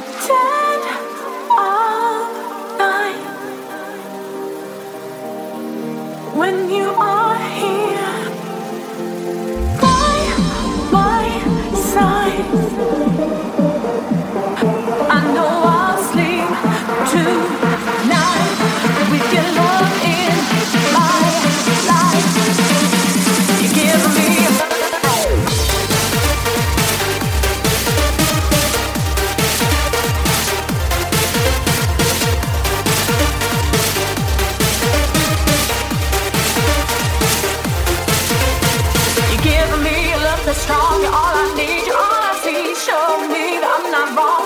pretend love me, I'm not wrong.